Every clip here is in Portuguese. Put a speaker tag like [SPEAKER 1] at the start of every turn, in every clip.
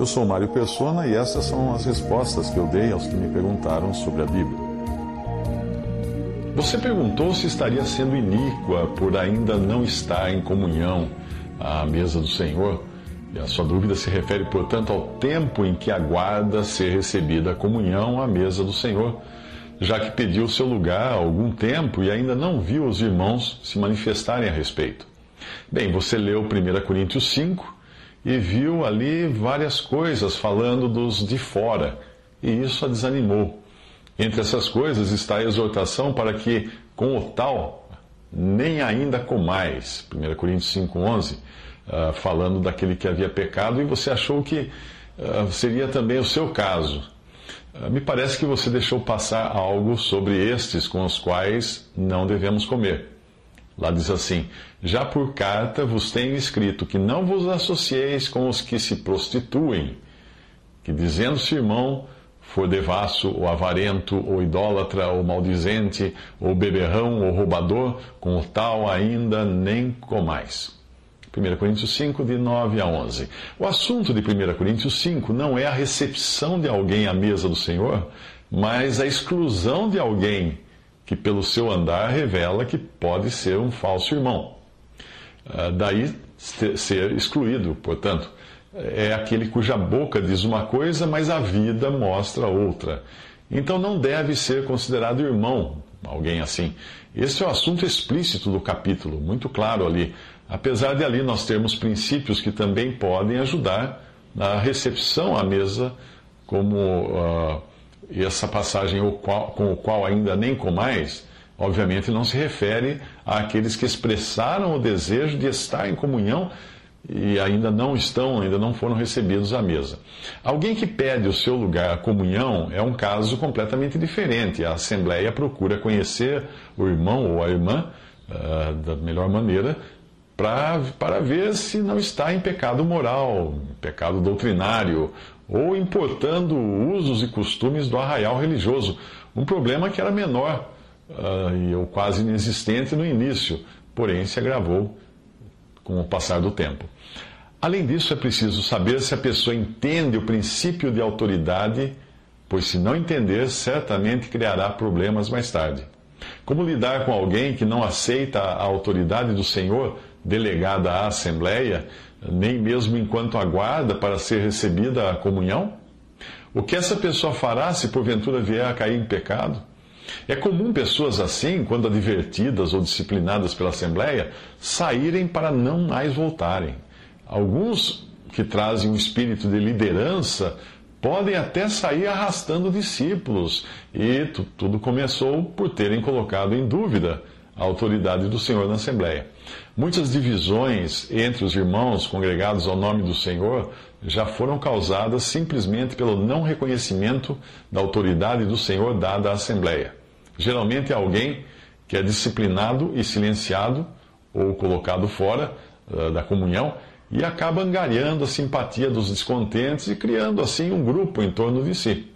[SPEAKER 1] Eu sou Mário Persona e essas são as respostas que eu dei aos que me perguntaram sobre a Bíblia. Você perguntou se estaria sendo iníqua por ainda não estar em comunhão à mesa do Senhor. E a sua dúvida se refere, portanto, ao tempo em que aguarda ser recebida a comunhão à mesa do Senhor, já que pediu seu lugar há algum tempo e ainda não viu os irmãos se manifestarem a respeito. Bem, você leu 1 Coríntios 5 e viu ali várias coisas falando dos de fora, e isso a desanimou. Entre essas coisas está a exortação para que, com o tal, nem ainda comais. 1 Coríntios 5,11, uh, ah, falando daquele que havia pecado, e você achou que uh, seria também o seu caso. Uh, me parece que você deixou passar algo sobre estes com os quais não devemos comer. Lá diz assim: Já por carta vos tenho escrito que não vos associeis com os que se prostituem, que dizendo-se irmão for devasso, ou avarento, ou idólatra, ou maldizente, ou beberrão, ou roubador, com o tal ainda nem comais. 1 Coríntios 5, de 9 a 11. O assunto de 1 Coríntios 5 não é a recepção de alguém à mesa do Senhor, mas a exclusão de alguém que, pelo seu andar, revela que pode ser um falso irmão. Ah, daí ser excluído, portanto é aquele cuja boca diz uma coisa, mas a vida mostra outra. Então não deve ser considerado irmão, alguém assim. Esse é o assunto explícito do capítulo, muito claro ali. Apesar de ali nós termos princípios que também podem ajudar na recepção à mesa, como uh, essa passagem com o qual ainda nem comais, obviamente não se refere àqueles que expressaram o desejo de estar em comunhão e ainda não estão, ainda não foram recebidos à mesa. Alguém que pede o seu lugar à comunhão é um caso completamente diferente. A Assembleia procura conhecer o irmão ou a irmã uh, da melhor maneira para ver se não está em pecado moral, pecado doutrinário ou importando usos e costumes do arraial religioso. Um problema que era menor uh, ou quase inexistente no início, porém se agravou com o passar do tempo. Além disso, é preciso saber se a pessoa entende o princípio de autoridade, pois se não entender, certamente criará problemas mais tarde. Como lidar com alguém que não aceita a autoridade do Senhor delegada à Assembleia, nem mesmo enquanto aguarda para ser recebida a comunhão? O que essa pessoa fará se porventura vier a cair em pecado? É comum pessoas assim, quando advertidas ou disciplinadas pela Assembleia, saírem para não mais voltarem. Alguns que trazem um espírito de liderança podem até sair arrastando discípulos, e tudo começou por terem colocado em dúvida a autoridade do Senhor na Assembleia. Muitas divisões entre os irmãos congregados ao nome do Senhor já foram causadas simplesmente pelo não reconhecimento da autoridade do Senhor dada à Assembleia. Geralmente é alguém que é disciplinado e silenciado ou colocado fora uh, da comunhão e acaba angariando a simpatia dos descontentes e criando assim um grupo em torno de si.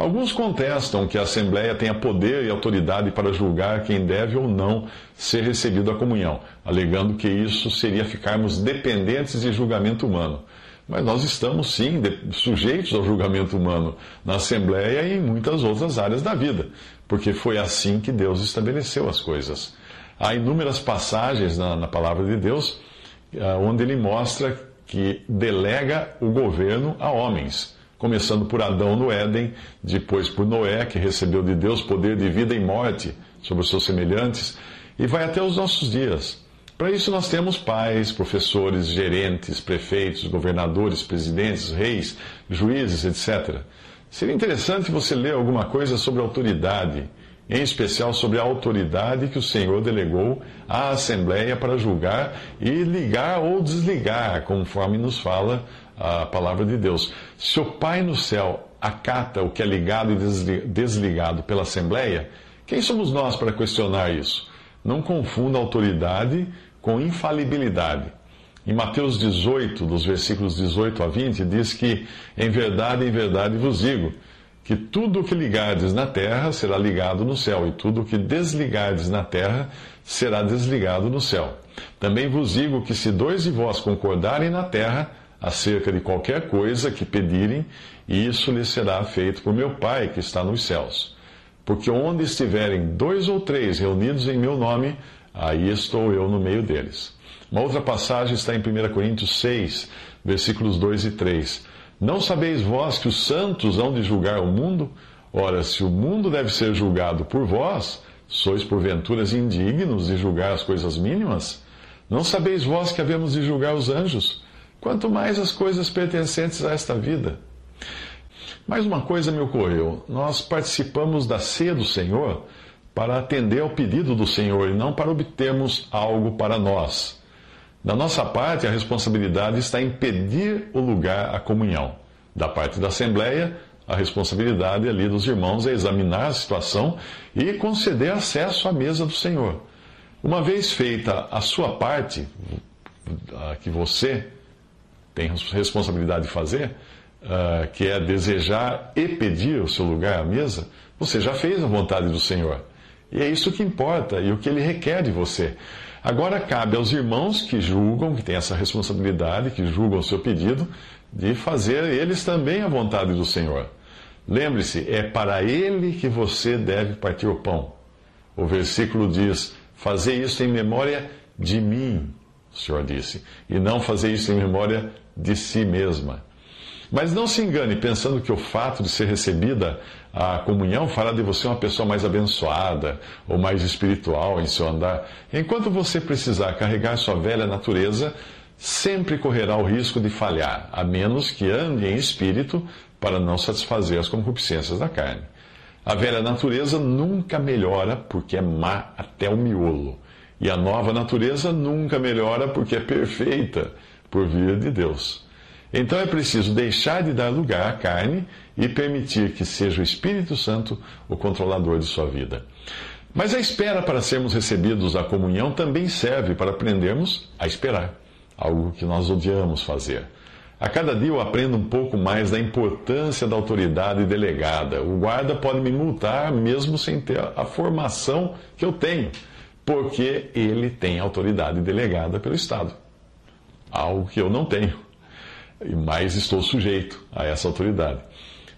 [SPEAKER 1] Alguns contestam que a Assembleia tenha poder e autoridade para julgar quem deve ou não ser recebido à comunhão, alegando que isso seria ficarmos dependentes de julgamento humano. Mas nós estamos, sim, sujeitos ao julgamento humano na Assembleia e em muitas outras áreas da vida, porque foi assim que Deus estabeleceu as coisas. Há inúmeras passagens na, na palavra de Deus ah, onde ele mostra que delega o governo a homens, começando por Adão no Éden, depois por Noé, que recebeu de Deus poder de vida e morte sobre os seus semelhantes, e vai até os nossos dias. Para isso, nós temos pais, professores, gerentes, prefeitos, governadores, presidentes, reis, juízes, etc. Seria interessante você ler alguma coisa sobre autoridade em especial sobre a autoridade que o Senhor delegou à Assembleia para julgar e ligar ou desligar, conforme nos fala a palavra de Deus. Se o Pai no céu acata o que é ligado e desligado pela Assembleia, quem somos nós para questionar isso? Não confunda autoridade com infalibilidade. Em Mateus 18, dos versículos 18 a 20, diz que, em verdade, em verdade vos digo, que tudo o que ligardes na terra será ligado no céu, e tudo o que desligardes na terra será desligado no céu. Também vos digo que se dois de vós concordarem na terra acerca de qualquer coisa que pedirem, isso lhes será feito por meu Pai que está nos céus. Porque onde estiverem dois ou três reunidos em meu nome, aí estou eu no meio deles. Uma outra passagem está em 1 Coríntios 6, versículos 2 e 3 não sabeis vós que os santos hão de julgar o mundo? Ora, se o mundo deve ser julgado por vós, sois porventuras indignos de julgar as coisas mínimas? Não sabeis vós que havemos de julgar os anjos? Quanto mais as coisas pertencentes a esta vida. Mais uma coisa me ocorreu: nós participamos da ceia do Senhor para atender ao pedido do Senhor e não para obtermos algo para nós. Da nossa parte, a responsabilidade está em pedir o lugar à comunhão. Da parte da Assembleia, a responsabilidade ali dos irmãos é examinar a situação e conceder acesso à mesa do Senhor. Uma vez feita a sua parte, que você tem responsabilidade de fazer, que é desejar e pedir o seu lugar à mesa, você já fez a vontade do Senhor. E é isso que importa e o que ele requer de você. Agora cabe aos irmãos que julgam, que têm essa responsabilidade, que julgam o seu pedido, de fazer eles também a vontade do Senhor. Lembre-se, é para ele que você deve partir o pão. O versículo diz: Fazer isso em memória de mim, o Senhor disse, e não fazer isso em memória de si mesma. Mas não se engane pensando que o fato de ser recebida a comunhão fará de você uma pessoa mais abençoada ou mais espiritual em seu andar. Enquanto você precisar carregar sua velha natureza, sempre correrá o risco de falhar, a menos que ande em espírito para não satisfazer as concupiscências da carne. A velha natureza nunca melhora porque é má até o miolo. E a nova natureza nunca melhora porque é perfeita por vir de Deus. Então é preciso deixar de dar lugar à carne e permitir que seja o Espírito Santo o controlador de sua vida. Mas a espera para sermos recebidos à comunhão também serve para aprendermos a esperar, algo que nós odiamos fazer. A cada dia eu aprendo um pouco mais da importância da autoridade delegada. O guarda pode me multar mesmo sem ter a formação que eu tenho, porque ele tem autoridade delegada pelo Estado, algo que eu não tenho mas estou sujeito a essa autoridade.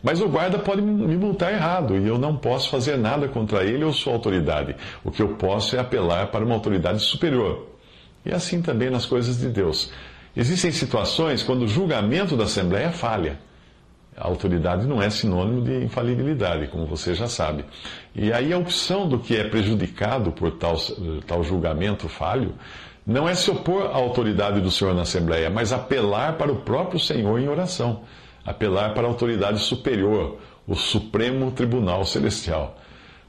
[SPEAKER 1] Mas o guarda pode me multar errado e eu não posso fazer nada contra ele ou sua autoridade. O que eu posso é apelar para uma autoridade superior. E assim também nas coisas de Deus. Existem situações quando o julgamento da Assembleia falha. Autoridade não é sinônimo de infalibilidade, como você já sabe. E aí a opção do que é prejudicado por tal, tal julgamento falho não é se opor à autoridade do Senhor na Assembleia, mas apelar para o próprio Senhor em oração, apelar para a autoridade superior, o Supremo Tribunal Celestial.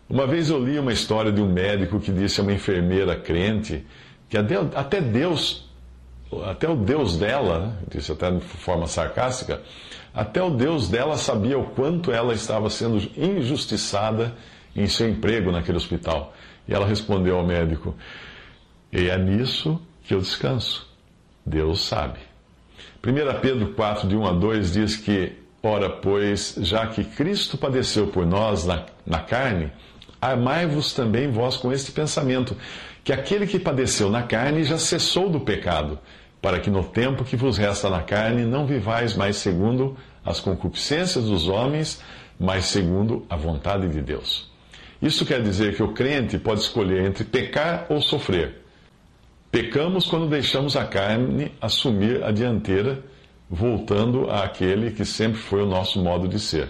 [SPEAKER 1] Uma vez eu li uma história de um médico que disse a uma enfermeira crente que até Deus, até o Deus dela, disse até de forma sarcástica, até o Deus dela sabia o quanto ela estava sendo injustiçada em seu emprego naquele hospital. E ela respondeu ao médico: e é nisso que eu descanso. Deus sabe. 1 Pedro 4, de 1 a 2 diz que, ora, pois, já que Cristo padeceu por nós na, na carne, armai-vos também vós com este pensamento, que aquele que padeceu na carne já cessou do pecado, para que no tempo que vos resta na carne não vivais mais segundo as concupiscências dos homens, mas segundo a vontade de Deus. Isso quer dizer que o crente pode escolher entre pecar ou sofrer. Pecamos quando deixamos a carne assumir a dianteira, voltando àquele que sempre foi o nosso modo de ser.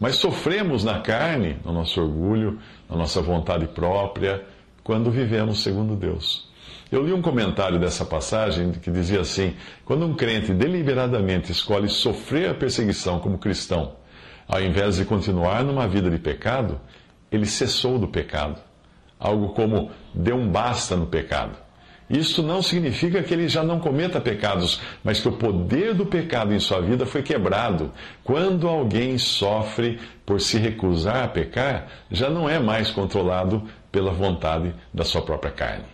[SPEAKER 1] Mas sofremos na carne, no nosso orgulho, na nossa vontade própria, quando vivemos segundo Deus. Eu li um comentário dessa passagem que dizia assim: quando um crente deliberadamente escolhe sofrer a perseguição como cristão, ao invés de continuar numa vida de pecado, ele cessou do pecado. Algo como deu um basta no pecado. Isso não significa que ele já não cometa pecados, mas que o poder do pecado em sua vida foi quebrado. Quando alguém sofre por se recusar a pecar, já não é mais controlado pela vontade da sua própria carne.